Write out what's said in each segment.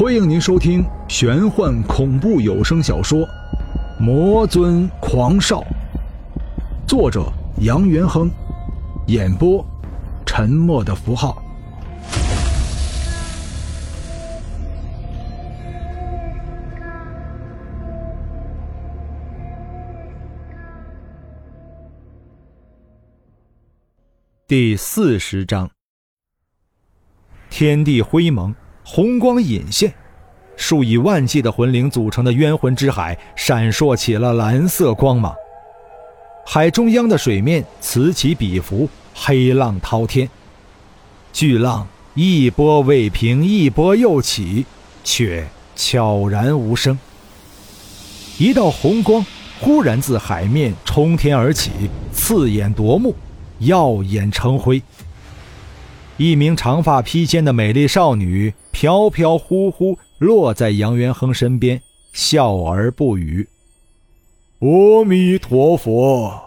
欢迎您收听玄幻恐怖有声小说《魔尊狂少》，作者杨元亨，演播沉默的符号。第四十章，天地灰蒙，红光隐现，数以万计的魂灵组成的冤魂之海闪烁起了蓝色光芒。海中央的水面此起彼伏，黑浪滔天，巨浪一波未平，一波又起，却悄然无声。一道红光忽然自海面冲天而起，刺眼夺目。耀眼成辉。一名长发披肩的美丽少女飘飘忽忽落在杨元亨身边，笑而不语。阿弥陀佛，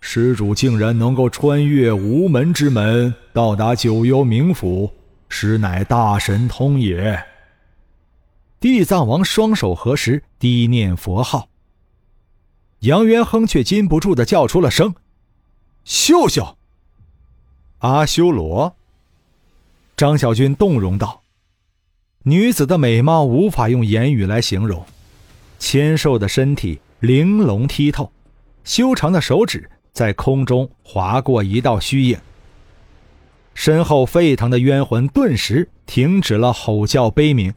施主竟然能够穿越无门之门，到达九幽冥府，实乃大神通也。地藏王双手合十，低念佛号。杨元亨却禁不住的叫出了声。秀秀，阿修罗。张小军动容道：“女子的美貌无法用言语来形容，纤瘦的身体玲珑剔透，修长的手指在空中划过一道虚影。身后沸腾的冤魂顿时停止了吼叫悲鸣，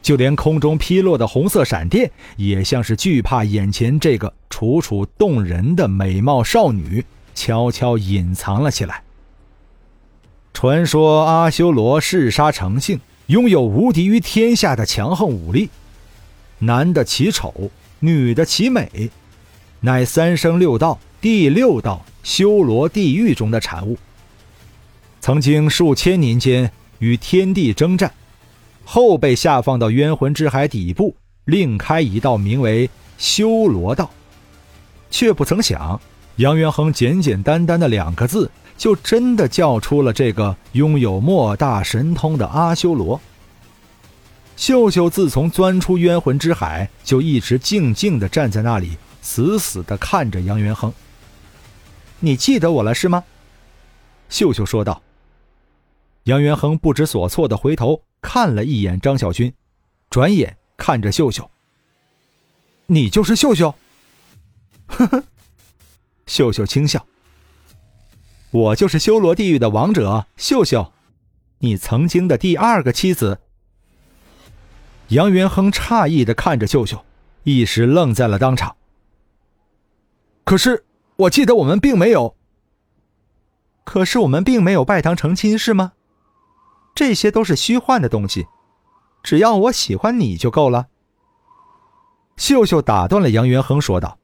就连空中劈落的红色闪电也像是惧怕眼前这个楚楚动人的美貌少女。”悄悄隐藏了起来。传说阿修罗嗜杀成性，拥有无敌于天下的强横武力。男的奇丑，女的奇美，乃三生六道第六道修罗地狱中的产物。曾经数千年间与天地征战，后被下放到冤魂之海底部，另开一道名为修罗道，却不曾想。杨元亨简简单单的两个字，就真的叫出了这个拥有莫大神通的阿修罗。秀秀自从钻出冤魂之海，就一直静静的站在那里，死死的看着杨元亨。你记得我了是吗？秀秀说道。杨元亨不知所措的回头看了一眼张小军，转眼看着秀秀。你就是秀秀？呵呵。秀秀轻笑：“我就是修罗地狱的王者秀秀，你曾经的第二个妻子。”杨元亨诧异的看着秀秀，一时愣在了当场。可是我记得我们并没有。可是我们并没有拜堂成亲，是吗？这些都是虚幻的东西，只要我喜欢你就够了。秀秀打断了杨元亨，说道：“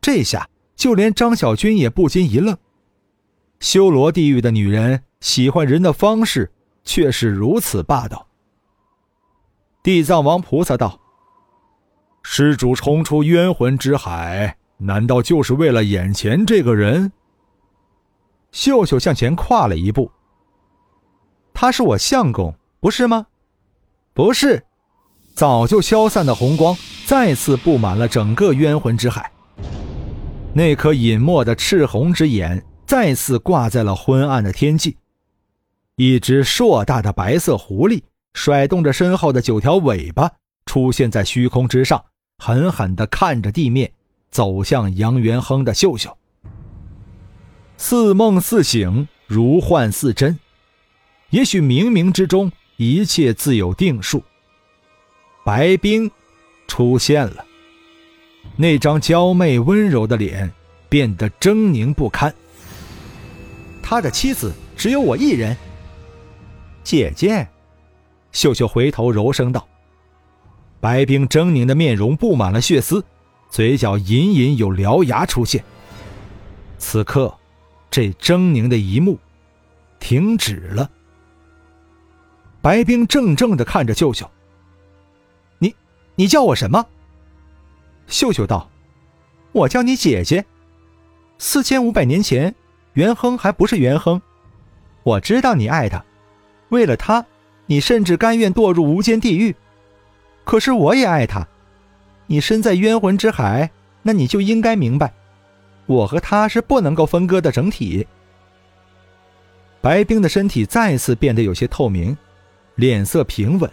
这下。”就连张小军也不禁一愣，修罗地狱的女人喜欢人的方式却是如此霸道。地藏王菩萨道：“施主冲出冤魂之海，难道就是为了眼前这个人？”秀秀向前跨了一步：“他是我相公，不是吗？”“不是。”早就消散的红光再次布满了整个冤魂之海。那颗隐没的赤红之眼再次挂在了昏暗的天际，一只硕大的白色狐狸甩动着身后的九条尾巴出现在虚空之上，狠狠地看着地面，走向杨元亨的秀秀。似梦似醒，如幻似真，也许冥冥之中一切自有定数。白冰出现了。那张娇媚温柔的脸变得狰狞不堪。他的妻子只有我一人。姐姐，秀秀回头柔声道。白冰狰狞的面容布满了血丝，嘴角隐隐有獠牙出现。此刻，这狰狞的一幕停止了。白冰怔怔的看着秀秀。你，你叫我什么？秀秀道：“我叫你姐姐。四千五百年前，元亨还不是元亨。我知道你爱他，为了他，你甚至甘愿堕入无间地狱。可是我也爱他，你身在冤魂之海，那你就应该明白，我和他是不能够分割的整体。白冰的身体再次变得有些透明，脸色平稳，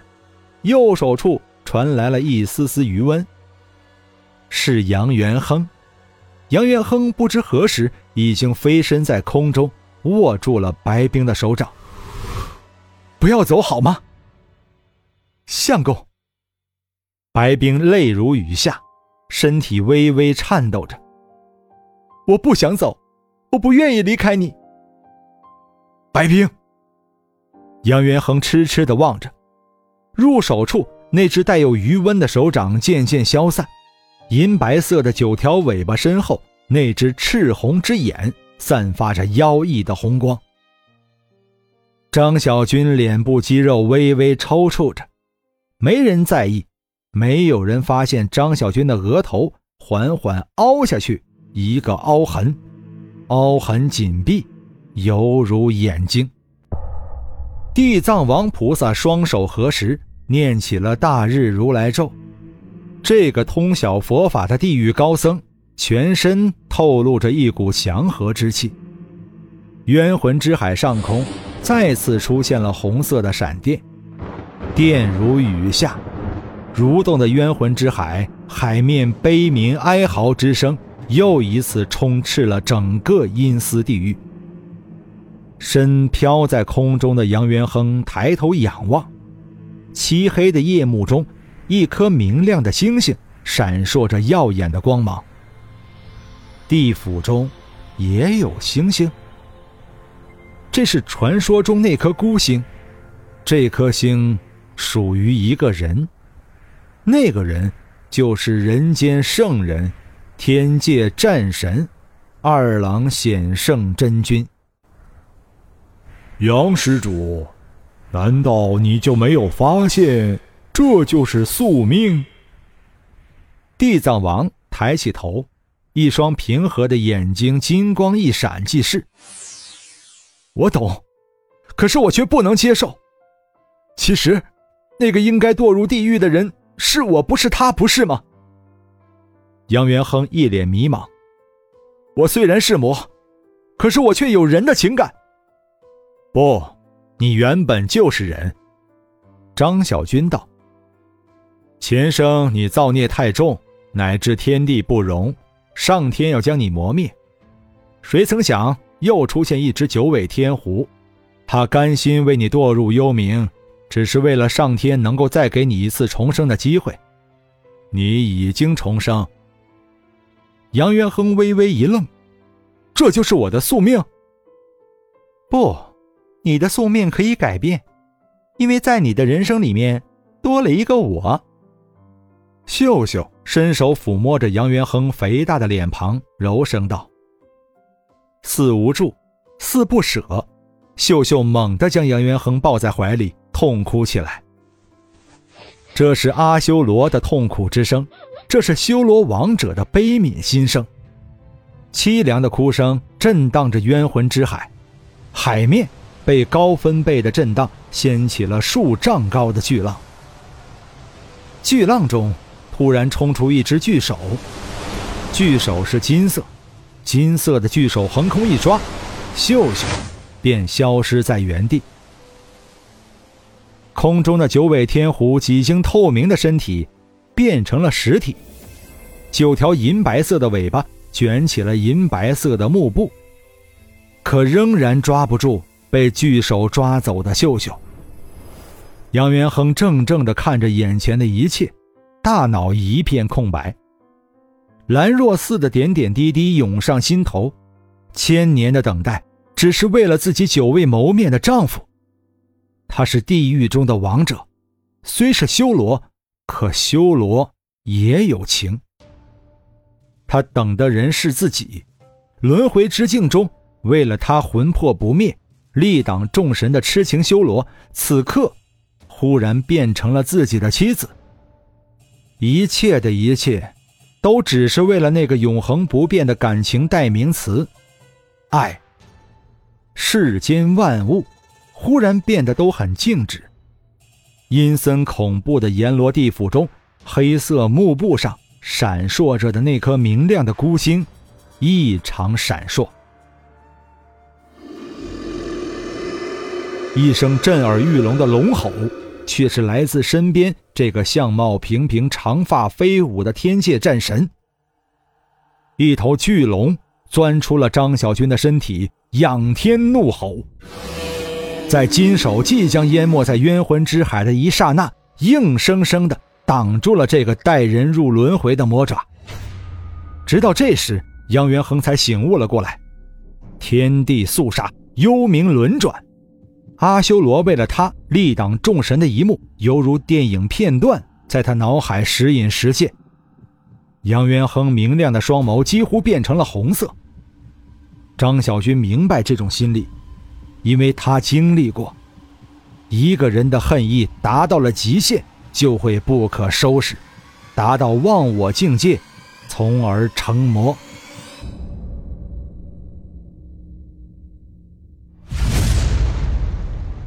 右手处传来了一丝丝余温。是杨元亨，杨元亨不知何时已经飞身在空中，握住了白冰的手掌。不要走好吗？相公。白冰泪如雨下，身体微微颤抖着。我不想走，我不愿意离开你。白冰。杨元亨痴痴的望着，入手处那只带有余温的手掌渐渐消散。银白色的九条尾巴身后，那只赤红之眼散发着妖异的红光。张小军脸部肌肉微微抽搐着，没人在意，没有人发现张小军的额头缓缓凹下去一个凹痕，凹痕紧闭，犹如眼睛。地藏王菩萨双手合十，念起了大日如来咒。这个通晓佛法的地狱高僧，全身透露着一股祥和之气。冤魂之海上空再次出现了红色的闪电，电如雨下，蠕动的冤魂之海海面悲鸣哀嚎之声又一次充斥了整个阴司地狱。身飘在空中的杨元亨抬头仰望，漆黑的夜幕中。一颗明亮的星星闪烁着耀眼的光芒。地府中也有星星，这是传说中那颗孤星。这颗星属于一个人，那个人就是人间圣人、天界战神二郎显圣真君。杨施主，难道你就没有发现？这就是宿命。地藏王抬起头，一双平和的眼睛金光一闪，即是。我懂，可是我却不能接受。其实，那个应该堕入地狱的人是我，不是他，不是吗？杨元亨一脸迷茫。我虽然是魔，可是我却有人的情感。不，你原本就是人。张小军道。前生你造孽太重，乃至天地不容，上天要将你磨灭。谁曾想又出现一只九尾天狐，他甘心为你堕入幽冥，只是为了上天能够再给你一次重生的机会。你已经重生。杨元亨微微一愣，这就是我的宿命。不，你的宿命可以改变，因为在你的人生里面多了一个我。秀秀伸手抚摸着杨元亨肥大的脸庞，柔声道：“似无助，似不舍。”秀秀猛地将杨元亨抱在怀里，痛哭起来。这是阿修罗的痛苦之声，这是修罗王者的悲悯心声。凄凉的哭声震荡着冤魂之海，海面被高分贝的震荡掀起了数丈高的巨浪。巨浪中。突然冲出一只巨手，巨手是金色，金色的巨手横空一抓，秀秀便消失在原地。空中的九尾天狐几经透明的身体变成了实体，九条银白色的尾巴卷起了银白色的幕布，可仍然抓不住被巨手抓走的秀秀。杨元亨怔怔地看着眼前的一切。大脑一片空白，兰若寺的点点滴滴涌上心头，千年的等待只是为了自己久未谋面的丈夫。他是地狱中的王者，虽是修罗，可修罗也有情。他等的人是自己，轮回之境中为了他魂魄不灭，力挡众神的痴情修罗，此刻忽然变成了自己的妻子。一切的一切，都只是为了那个永恒不变的感情代名词——爱。世间万物忽然变得都很静止，阴森恐怖的阎罗地府中，黑色幕布上闪烁着的那颗明亮的孤星，异常闪烁。一声震耳欲聋的龙吼，却是来自身边这个相貌平平、长发飞舞的天界战神。一头巨龙钻出了张小军的身体，仰天怒吼，在金手即将淹没在冤魂之海的一刹那，硬生生的挡住了这个带人入轮回的魔爪。直到这时，杨元亨才醒悟了过来，天地肃杀，幽冥轮转。阿修罗为了他力挡众神的一幕，犹如电影片段，在他脑海时隐时现。杨元亨明亮的双眸几乎变成了红色。张小军明白这种心理，因为他经历过。一个人的恨意达到了极限，就会不可收拾，达到忘我境界，从而成魔。